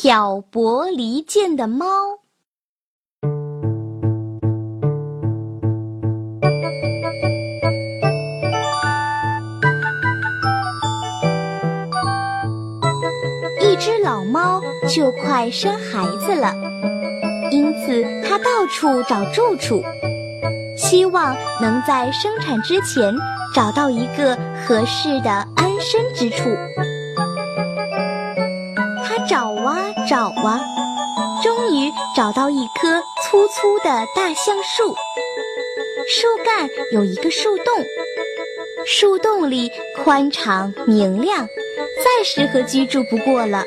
挑拨离间的猫。一只老猫就快生孩子了，因此它到处找住处，希望能在生产之前找到一个合适的安身之处。找啊找啊，终于找到一棵粗粗的大橡树，树干有一个树洞，树洞里宽敞明亮。再适合居住不过了，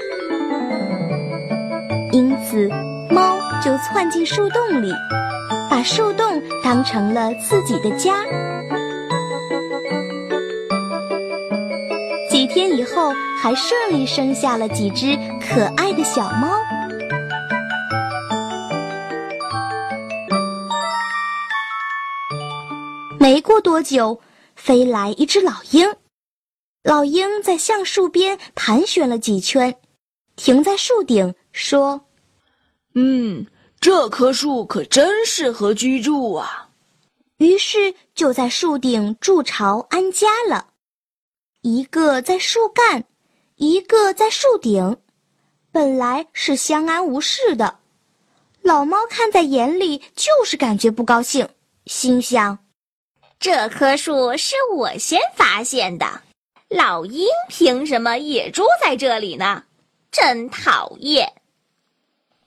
因此猫就窜进树洞里，把树洞当成了自己的家。天以后，还顺利生下了几只可爱的小猫。没过多久，飞来一只老鹰。老鹰在橡树边盘旋了几圈，停在树顶说：“嗯，这棵树可真适合居住啊。”于是就在树顶筑巢安家了。一个在树干，一个在树顶，本来是相安无事的。老猫看在眼里，就是感觉不高兴，心想：“这棵树是我先发现的。”老鹰凭什么也住在这里呢？真讨厌！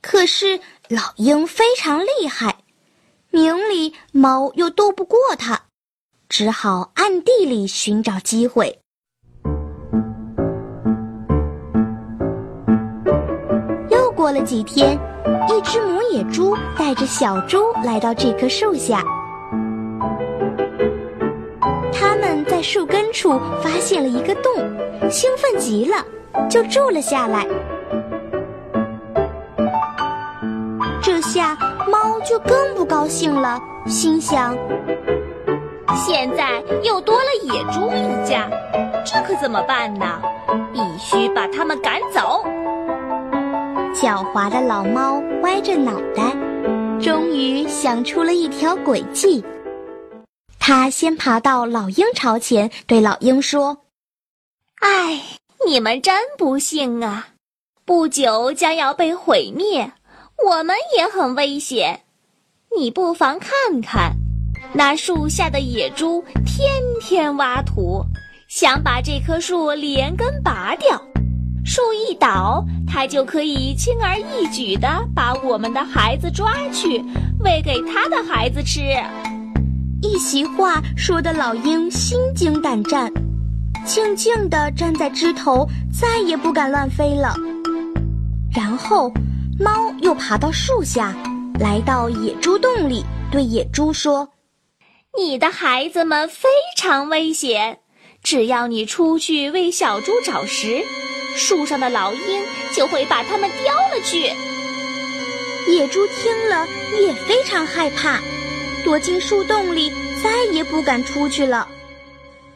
可是老鹰非常厉害，明里猫又斗不过它，只好暗地里寻找机会。过了几天，一只母野猪带着小猪来到这棵树下。他们在树根处发现了一个洞，兴奋极了，就住了下来。这下猫就更不高兴了，心想：现在又多了野猪一家，这可怎么办呢？必须把它们赶走。狡猾的老猫歪着脑袋，终于想出了一条诡计。他先爬到老鹰巢前，对老鹰说：“哎，你们真不幸啊！不久将要被毁灭，我们也很危险。你不妨看看，那树下的野猪天天挖土，想把这棵树连根拔掉。树一倒，它就可以轻而易举地把我们的孩子抓去，喂给他的孩子吃。”一席话说的老鹰心惊胆战，静静地站在枝头，再也不敢乱飞了。然后，猫又爬到树下，来到野猪洞里，对野猪说：“你的孩子们非常危险，只要你出去为小猪找食，树上的老鹰就会把它们叼了去。”野猪听了也非常害怕。躲进树洞里，再也不敢出去了。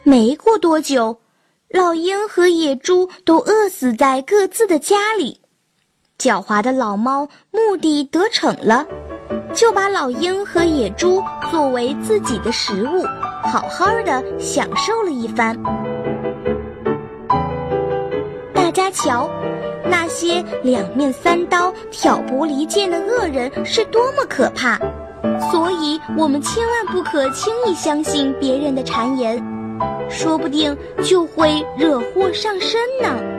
没过多久，老鹰和野猪都饿死在各自的家里。狡猾的老猫目的得逞了，就把老鹰和野猪作为自己的食物，好好的享受了一番。大家瞧，那些两面三刀、挑拨离间的恶人是多么可怕！所以，我们千万不可轻易相信别人的谗言，说不定就会惹祸上身呢。